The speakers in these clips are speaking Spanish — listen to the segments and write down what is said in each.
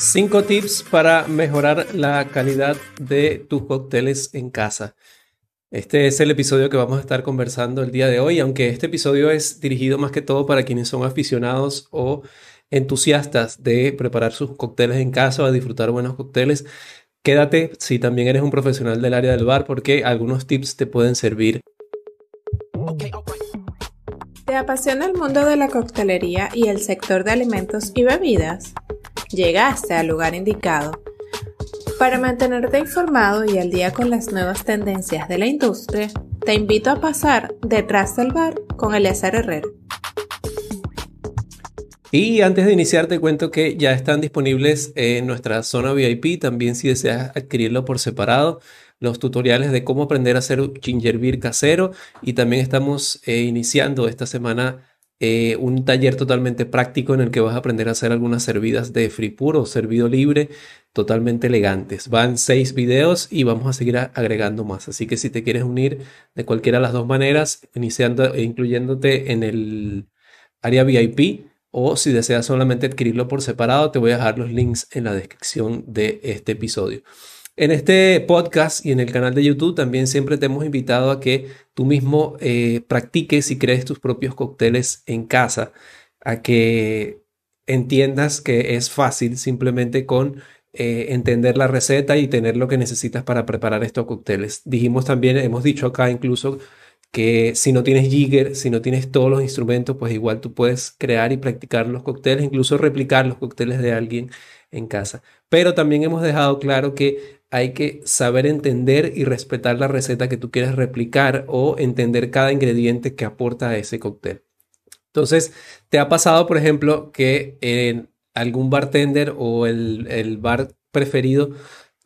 Cinco tips para mejorar la calidad de tus cócteles en casa. Este es el episodio que vamos a estar conversando el día de hoy, aunque este episodio es dirigido más que todo para quienes son aficionados o entusiastas de preparar sus cócteles en casa o disfrutar buenos cócteles. Quédate si también eres un profesional del área del bar porque algunos tips te pueden servir. ¿Te apasiona el mundo de la coctelería y el sector de alimentos y bebidas? Llegaste al lugar indicado. Para mantenerte informado y al día con las nuevas tendencias de la industria, te invito a pasar detrás del bar con Eleazar Herrero. Y antes de iniciar te cuento que ya están disponibles en nuestra zona VIP, también si deseas adquirirlo por separado, los tutoriales de cómo aprender a hacer ginger beer casero y también estamos eh, iniciando esta semana eh, un taller totalmente práctico en el que vas a aprender a hacer algunas servidas de free puro o servido libre totalmente elegantes. Van seis videos y vamos a seguir agregando más. Así que si te quieres unir de cualquiera de las dos maneras, iniciando e incluyéndote en el área VIP o si deseas solamente adquirirlo por separado, te voy a dejar los links en la descripción de este episodio. En este podcast y en el canal de YouTube también siempre te hemos invitado a que tú mismo eh, practiques y crees tus propios cócteles en casa, a que entiendas que es fácil simplemente con eh, entender la receta y tener lo que necesitas para preparar estos cócteles. Dijimos también, hemos dicho acá incluso que si no tienes jigger, si no tienes todos los instrumentos, pues igual tú puedes crear y practicar los cócteles, incluso replicar los cócteles de alguien en casa. Pero también hemos dejado claro que hay que saber entender y respetar la receta que tú quieres replicar o entender cada ingrediente que aporta ese cóctel. Entonces, ¿te ha pasado, por ejemplo, que en algún bartender o el, bar preferido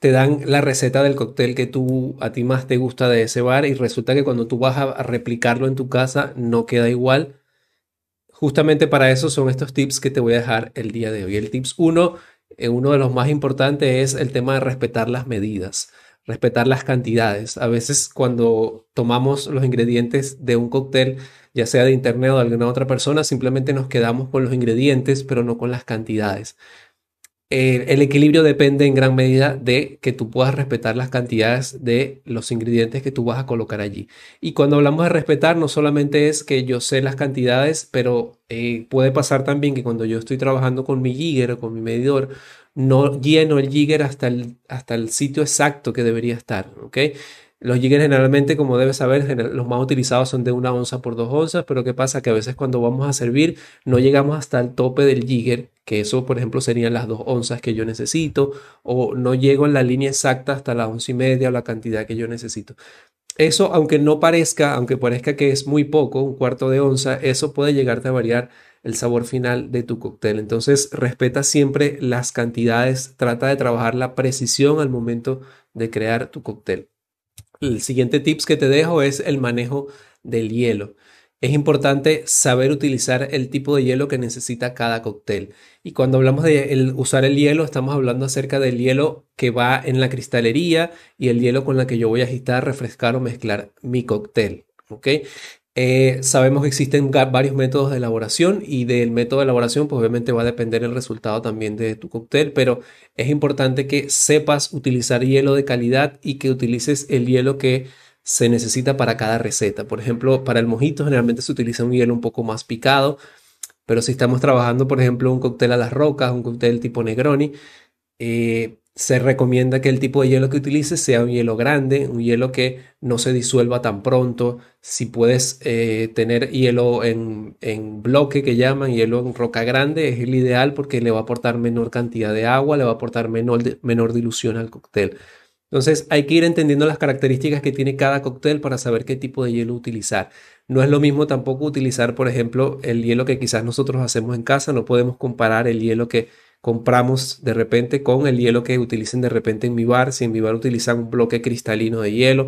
te dan la receta del cóctel que tú a ti más te gusta de ese bar y resulta que cuando tú vas a replicarlo en tu casa no queda igual? Justamente para eso son estos tips que te voy a dejar el día de hoy. El tips 1 eh, uno de los más importantes es el tema de respetar las medidas, respetar las cantidades. A veces cuando tomamos los ingredientes de un cóctel, ya sea de internet o de alguna otra persona, simplemente nos quedamos con los ingredientes, pero no con las cantidades el equilibrio depende en gran medida de que tú puedas respetar las cantidades de los ingredientes que tú vas a colocar allí. Y cuando hablamos de respetar, no solamente es que yo sé las cantidades, pero eh, puede pasar también que cuando yo estoy trabajando con mi jigger o con mi medidor, no lleno el jigger hasta el, hasta el sitio exacto que debería estar. ¿ok? Los jiggers generalmente, como debes saber, los más utilizados son de una onza por dos onzas, pero ¿qué pasa? Que a veces cuando vamos a servir no llegamos hasta el tope del jigger, que eso por ejemplo serían las dos onzas que yo necesito, o no llego en la línea exacta hasta la once y media o la cantidad que yo necesito. Eso, aunque no parezca, aunque parezca que es muy poco, un cuarto de onza, eso puede llegarte a variar el sabor final de tu cóctel. Entonces, respeta siempre las cantidades, trata de trabajar la precisión al momento de crear tu cóctel. El siguiente tips que te dejo es el manejo del hielo. Es importante saber utilizar el tipo de hielo que necesita cada cóctel. Y cuando hablamos de usar el hielo, estamos hablando acerca del hielo que va en la cristalería y el hielo con la que yo voy a agitar, refrescar o mezclar mi cóctel. Eh, sabemos que existen varios métodos de elaboración y del método de elaboración pues obviamente va a depender el resultado también de tu cóctel, pero es importante que sepas utilizar hielo de calidad y que utilices el hielo que se necesita para cada receta. Por ejemplo, para el mojito generalmente se utiliza un hielo un poco más picado, pero si estamos trabajando, por ejemplo, un cóctel a las rocas, un cóctel tipo Negroni, eh, se recomienda que el tipo de hielo que utilices sea un hielo grande, un hielo que no se disuelva tan pronto. Si puedes eh, tener hielo en, bloque que llaman, hielo en roca grande, es el ideal porque le va a aportar menor cantidad de agua, le va a aportar menor, menor dilución al cóctel. Entonces hay que ir entendiendo las características que tiene cada cóctel para saber qué tipo de hielo utilizar. No es lo mismo tampoco utilizar, por ejemplo, el hielo que quizás nosotros hacemos en casa. No podemos comparar el hielo que compramos de repente con el hielo que utilicen de repente en mi bar. Si en mi bar utilizan un bloque cristalino de hielo,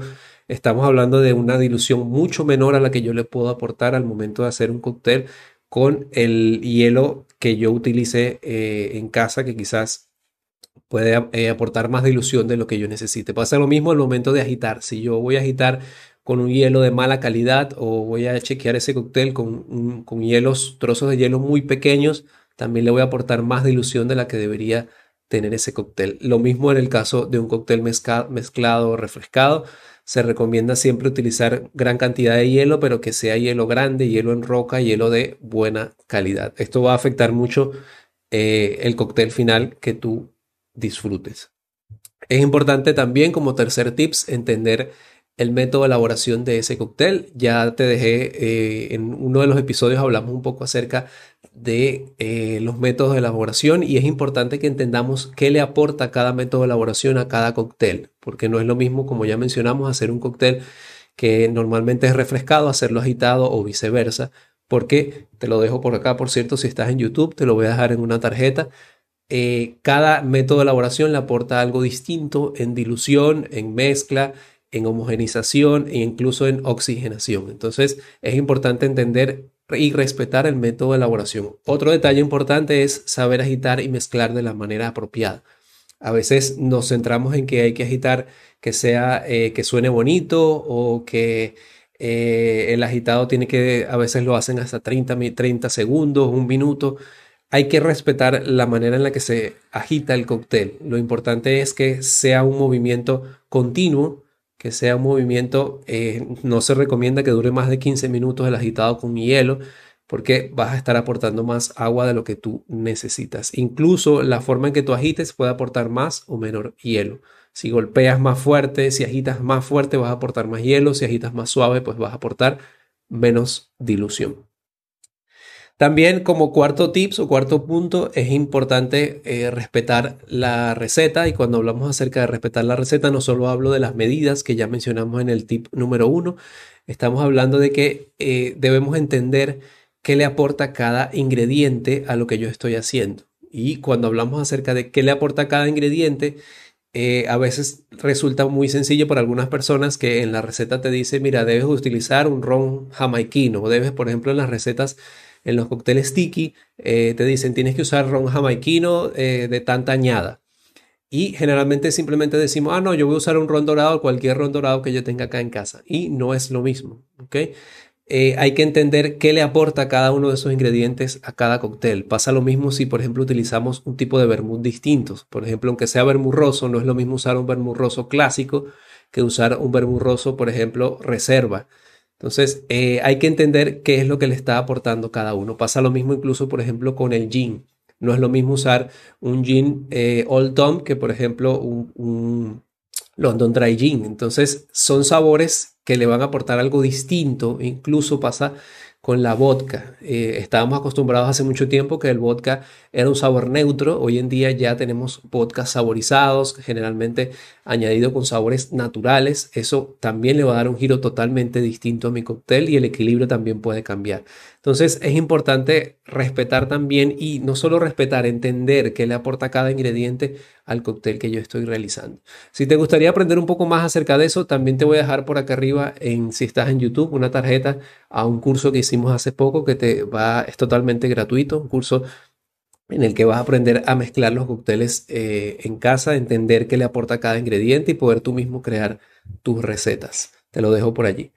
estamos hablando de una dilución mucho menor a la que yo le puedo aportar al momento de hacer un cóctel con el hielo que yo utilice eh, en casa, que quizás puede eh, aportar más dilución de lo que yo necesite. Pasa lo mismo al momento de agitar. Si yo voy a agitar con un hielo de mala calidad o voy a chequear ese cóctel con, con hielos, trozos de hielo muy pequeños, también le voy a aportar más dilución de la que debería tener ese cóctel. Lo mismo en el caso de un cóctel mezclado o refrescado. Se recomienda siempre utilizar gran cantidad de hielo, pero que sea hielo grande, hielo en roca, hielo de buena calidad. Esto va a afectar mucho eh, el cóctel final que tú disfrutes. Es importante también como tercer tips entender el método de elaboración de ese cóctel. Ya te dejé eh, en uno de los episodios hablamos un poco acerca de eh, los métodos de elaboración y es importante que entendamos qué le aporta cada método de elaboración a cada cóctel, porque no es lo mismo, como ya mencionamos, hacer un cóctel que normalmente es refrescado, hacerlo agitado o viceversa, porque te lo dejo por acá, por cierto, si estás en YouTube, te lo voy a dejar en una tarjeta. Eh, cada método de elaboración le aporta algo distinto en dilución, en mezcla, en homogenización e incluso en oxigenación. Entonces es importante entender y respetar el método de elaboración. Otro detalle importante es saber agitar y mezclar de la manera apropiada. A veces nos centramos en que hay que agitar que sea eh, que suene bonito o que eh, el agitado tiene que, a veces lo hacen hasta 30, 30 segundos, un minuto. Hay que respetar la manera en la que se agita el cóctel. Lo importante es que sea un movimiento continuo que sea un movimiento, eh, no se recomienda que dure más de 15 minutos el agitado con hielo, porque vas a estar aportando más agua de lo que tú necesitas. Incluso la forma en que tú agites puede aportar más o menos hielo. Si golpeas más fuerte, si agitas más fuerte, vas a aportar más hielo. Si agitas más suave, pues vas a aportar menos dilución. También como cuarto tips o cuarto punto es importante eh, respetar la receta. Y cuando hablamos acerca de respetar la receta no solo hablo de las medidas que ya mencionamos en el tip número uno, estamos hablando de que eh, debemos entender qué le aporta cada ingrediente a lo que yo estoy haciendo. Y cuando hablamos acerca de qué le aporta cada ingrediente, eh, a veces resulta muy sencillo para algunas personas que en la receta te dice, mira, debes utilizar un ron jamaiquino o debes, por ejemplo, en las recetas en los cócteles sticky eh, te dicen tienes que usar ron jamaiquino eh, de tanta añada. Y generalmente simplemente decimos, ah, no, yo voy a usar un ron dorado, cualquier ron dorado que yo tenga acá en casa. Y no es lo mismo, ¿ok? Eh, hay que entender qué le aporta cada uno de esos ingredientes a cada cóctel. Pasa lo mismo si, por ejemplo, utilizamos un tipo de vermut distintos. Por ejemplo, aunque sea vermut roso, no es lo mismo usar un vermut roso clásico que usar un vermut roso, por ejemplo, reserva. Entonces, eh, hay que entender qué es lo que le está aportando cada uno. Pasa lo mismo incluso, por ejemplo, con el gin. No es lo mismo usar un gin eh, Old Tom que, por ejemplo, un, London Dry Gin. Entonces, son sabores que le van a aportar algo distinto. Incluso pasa con la vodka. Eh, estábamos acostumbrados hace mucho tiempo que el vodka era un sabor neutro. Hoy en día ya tenemos vodkas saborizados, generalmente añadido con sabores naturales. Eso también le va a dar un giro totalmente distinto a mi cóctel y el equilibrio también puede cambiar. Entonces es importante respetar también y no solo respetar, entender qué le aporta cada ingrediente al cóctel que yo estoy realizando. Si te gustaría aprender un poco más acerca de eso, también te voy a dejar por acá arriba, en, si estás en YouTube, una tarjeta a un curso que hicimos hace poco que te va, es totalmente gratuito, un curso en el que vas a aprender a mezclar los cócteles eh, en casa, entender qué le aporta cada ingrediente y poder tú mismo crear tus recetas. Te lo dejo por allí.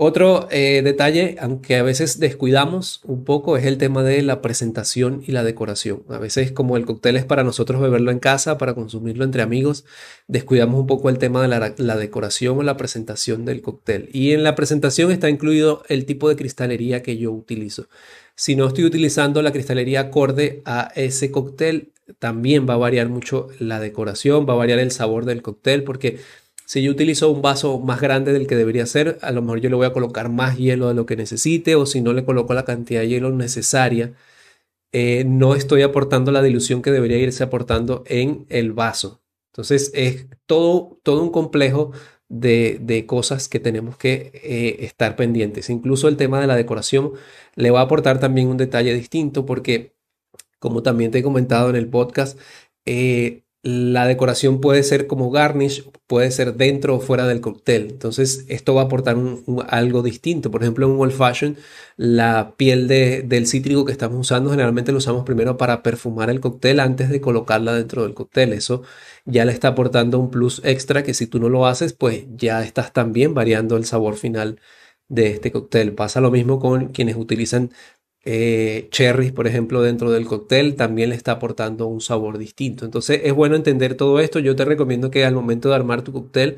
Otro eh, detalle, aunque a veces descuidamos un poco, es el tema de la presentación y la decoración. A veces como el cóctel es para nosotros beberlo en casa, para consumirlo entre amigos, descuidamos un poco el tema de la, la decoración o la presentación del cóctel. Y en la presentación está incluido el tipo de cristalería que yo utilizo. Si no estoy utilizando la cristalería acorde a ese cóctel, también va a variar mucho la decoración, va a variar el sabor del cóctel, porque si yo utilizo un vaso más grande del que debería ser, a lo mejor yo le voy a colocar más hielo de lo que necesite o si no le coloco la cantidad de hielo necesaria, eh, no estoy aportando la dilución que debería irse aportando en el vaso. Entonces es todo, todo un complejo de, cosas que tenemos que eh, estar pendientes. Incluso el tema de la decoración le va a aportar también un detalle distinto porque, como también te he comentado en el podcast, eh, la decoración puede ser como garnish, puede ser dentro o fuera del cóctel. Entonces, esto va a aportar algo distinto. Por ejemplo, en un old fashion, la piel del cítrico que estamos usando generalmente lo usamos primero para perfumar el cóctel antes de colocarla dentro del cóctel. Eso ya le está aportando un plus extra que si tú no lo haces, pues ya estás también variando el sabor final de este cóctel. Pasa lo mismo con quienes utilizan eh, cherries, por ejemplo, dentro del cóctel, también le está aportando un sabor distinto. Entonces es bueno entender todo esto. Yo te recomiendo que al momento de armar tu cóctel,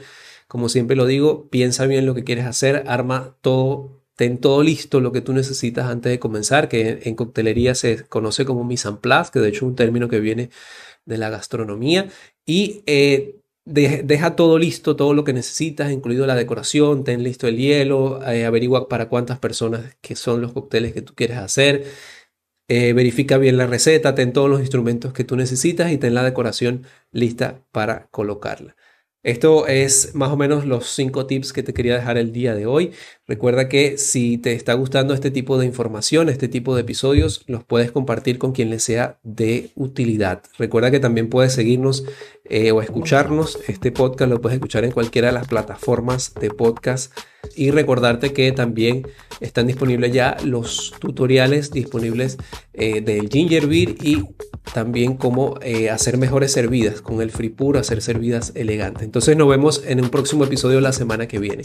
como siempre lo digo, piensa bien lo que quieres hacer, arma todo, ten todo listo lo que tú necesitas antes de comenzar, que en, coctelería se conoce como mise en place, que de hecho es un término que viene de la gastronomía. Y eh, deja todo listo, todo lo que necesitas, incluido la decoración, ten listo el hielo, eh, averigua para cuántas personas que son los cócteles que tú quieres hacer, eh, verifica bien la receta, ten todos los instrumentos que tú necesitas y ten la decoración lista para colocarla. Esto es más o menos los cinco tips que te quería dejar el día de hoy. Recuerda que si te está gustando este tipo de información, este tipo de episodios, los puedes compartir con quien le sea de utilidad. Recuerda que también puedes seguirnos eh, o escucharnos. Este podcast lo puedes escuchar en cualquiera de las plataformas de podcast. Y recordarte que también están disponibles ya los tutoriales disponibles eh, del Ginger Beer y también cómo eh, hacer mejores servidas con el Free Puro, hacer servidas elegantes. Entonces nos vemos en un próximo episodio la semana que viene.